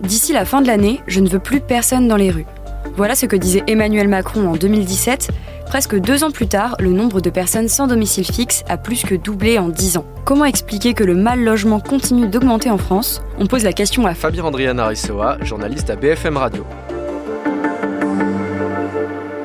D'ici la fin de l'année, je ne veux plus personne dans les rues. Voilà ce que disait Emmanuel Macron en 2017. Presque deux ans plus tard, le nombre de personnes sans domicile fixe a plus que doublé en dix ans. Comment expliquer que le mal logement continue d'augmenter en France? On pose la question à Fabien Andriana Arissoa, journaliste à BFM Radio.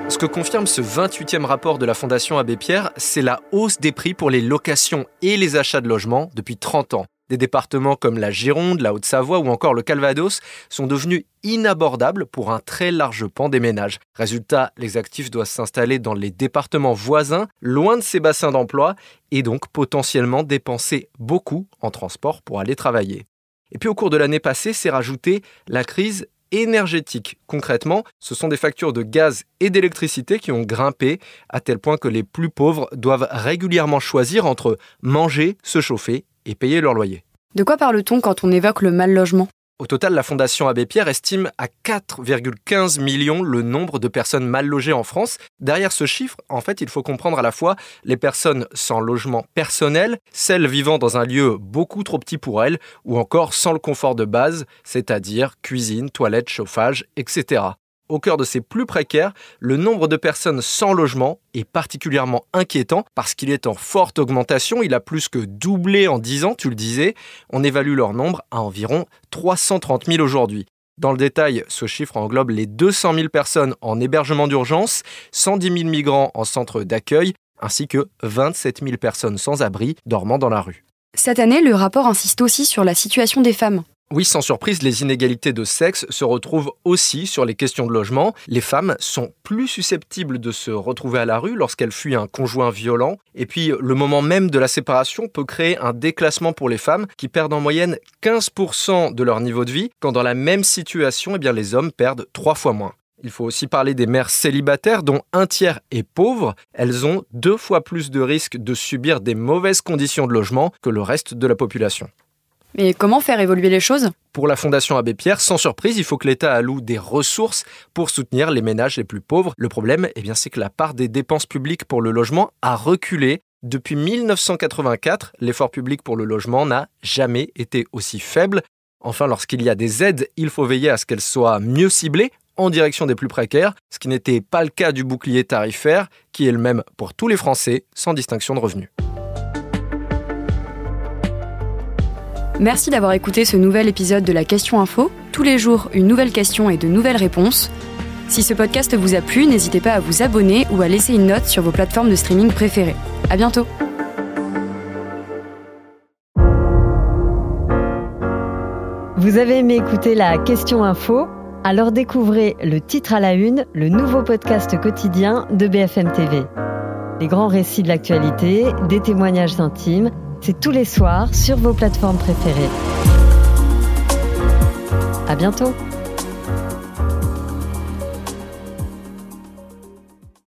Ce que confirme ce 28e rapport de la Fondation Abbé Pierre, c'est la hausse des prix pour les locations et les achats de logements depuis 30 ans. Des départements comme la Gironde, la Haute-Savoie ou encore le Calvados sont devenus inabordables pour un très large pan des ménages. Résultat, les actifs doivent s'installer dans les départements voisins, loin de ces bassins d'emploi, et donc potentiellement dépenser beaucoup en transport pour aller travailler. Et puis au cours de l'année passée, s'est rajoutée la crise énergétique. Concrètement, ce sont des factures de gaz et d'électricité qui ont grimpé à tel point que les plus pauvres doivent régulièrement choisir entre manger, se chauffer et payer leur loyer. De quoi parle-t-on quand on évoque le mal logement? Au total, la Fondation Abbé Pierre estime à 4,15 millions le nombre de personnes mal logées en France. Derrière ce chiffre, en fait, il faut comprendre à la fois les personnes sans logement personnel, celles vivant dans un lieu beaucoup trop petit pour elles, ou encore sans le confort de base, c'est-à-dire cuisine, toilette, chauffage, etc. Au cœur de ces plus précaires, le nombre de personnes sans logement est particulièrement inquiétant parce qu'il est en forte augmentation. Il a plus que doublé en 10 ans, tu le disais. On évalue leur nombre à environ 330 000 aujourd'hui. Dans le détail, ce chiffre englobe les 200 000 personnes en hébergement d'urgence, 110 000 migrants en centre d'accueil, ainsi que 27 000 personnes sans abri dormant dans la rue. Cette année, le rapport insiste aussi sur la situation des femmes. Oui, sans surprise, les inégalités de sexe se retrouvent aussi sur les questions de logement. Les femmes sont plus susceptibles de se retrouver à la rue lorsqu'elles fuient un conjoint violent. Et puis, le moment même de la séparation peut créer un déclassement pour les femmes qui perdent en moyenne 15% de leur niveau de vie, quand dans la même situation, eh les hommes perdent trois fois moins. Il faut aussi parler des mères célibataires dont un tiers est pauvre. Elles ont deux fois plus de risques de subir des mauvaises conditions de logement que le reste de la population. Mais comment faire évoluer les choses? Pour la Fondation Abbé Pierre, sans surprise, il faut que l'État alloue des ressources pour soutenir les ménages les plus pauvres. Le problème, eh bien, c'est que la part des dépenses publiques pour le logement a reculé. Depuis 1984, l'effort public pour le logement n'a jamais été aussi faible. Enfin, lorsqu'il y a des aides, il faut veiller à ce qu'elles soient mieux ciblées en direction des plus précaires, ce qui n'était pas le cas du bouclier tarifaire, qui est le même pour tous les Français, sans distinction de revenus. Merci d'avoir écouté ce nouvel épisode de la Question Info. Tous les jours, une nouvelle question et de nouvelles réponses. Si ce podcast vous a plu, n'hésitez pas à vous abonner ou à laisser une note sur vos plateformes de streaming préférées. À bientôt! Vous avez aimé écouter la Question Info? Alors découvrez le titre à la une, le nouveau podcast quotidien de BFM TV. Les grands récits de l'actualité, des témoignages intimes tous les soirs sur vos plateformes préférées. À bientôt!